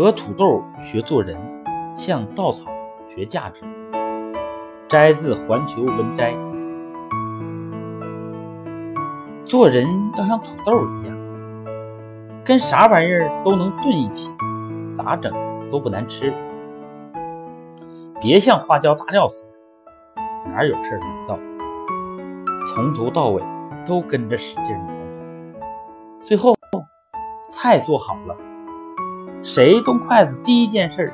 和土豆学做人，向稻草学价值。摘自《环球文摘》。做人要像土豆一样，跟啥玩意儿都能炖一起，咋整都不难吃。别像花椒大料似的，哪有事儿没到，从头到尾都跟着使劲忙活，最后菜做好了。谁动筷子第一件事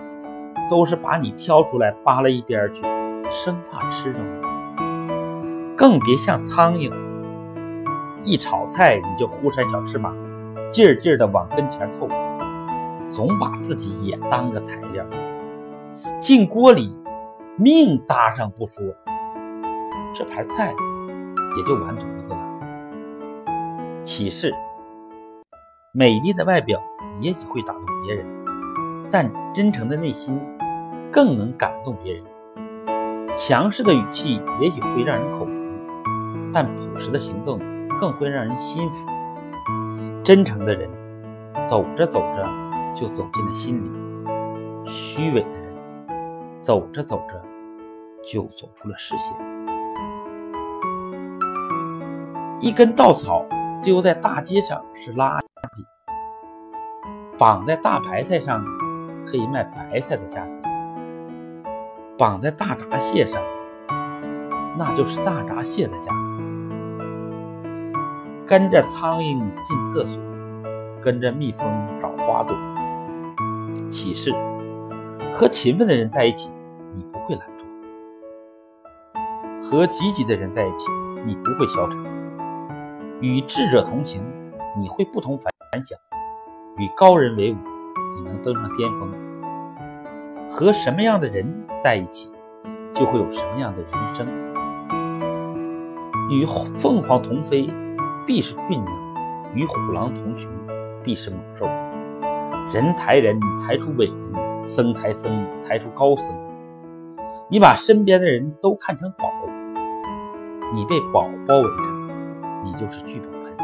都是把你挑出来扒拉一边去，生怕吃着你。更别像苍蝇，一炒菜你就忽闪小翅膀，劲儿劲儿的往跟前凑，总把自己也当个材料，进锅里命搭上不说，这盘菜也就完犊子了。启示：美丽的外表。也许会打动别人，但真诚的内心更能感动别人。强势的语气也许会让人口服，但朴实的行动更会让人心服。真诚的人走着走着就走进了心里，虚伪的人走着走着就走出了视线。一根稻草丢在大街上是垃圾。绑在大白菜上，可以卖白菜的价格；绑在大闸蟹上，那就是大闸蟹的价格。跟着苍蝇进厕所，跟着蜜蜂找花朵。启示：和勤奋的人在一起，你不会懒惰；和积极的人在一起，你不会消沉；与智者同行，你会不同凡响。与高人为伍，你能登上巅峰。和什么样的人在一起，就会有什么样的人生。与凤凰同飞，必是俊鸟；与虎狼同群，必是猛兽。人抬人，抬出伟人；僧抬僧，抬出高僧。你把身边的人都看成宝，你被宝包围着，你就是聚宝盆。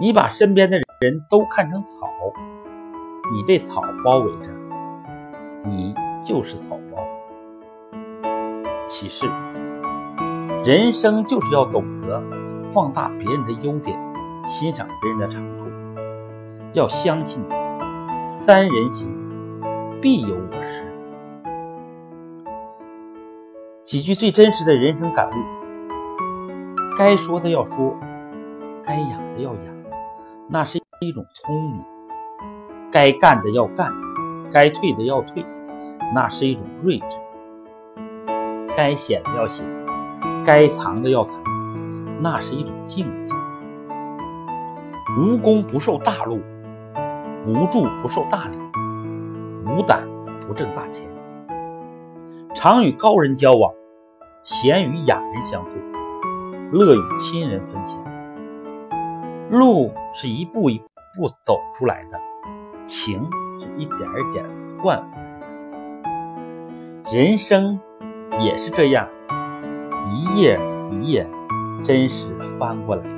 你把身边的人。人都看成草，你被草包围着，你就是草包。启示：人生就是要懂得放大别人的优点，欣赏别人的长处，要相信三人行必有我师。几句最真实的人生感悟：该说的要说，该养的要养，那是。一种聪明，该干的要干，该退的要退，那是一种睿智；该显的要显，该藏的要藏，那是一种境界。无功不受大禄，无助不受大礼，无胆不挣大钱。常与高人交往，闲与雅人相会，乐与亲人分享。路是一步一。不走出来的情，是一点一点换回来的。人生也是这样，一页一页真实翻过来的。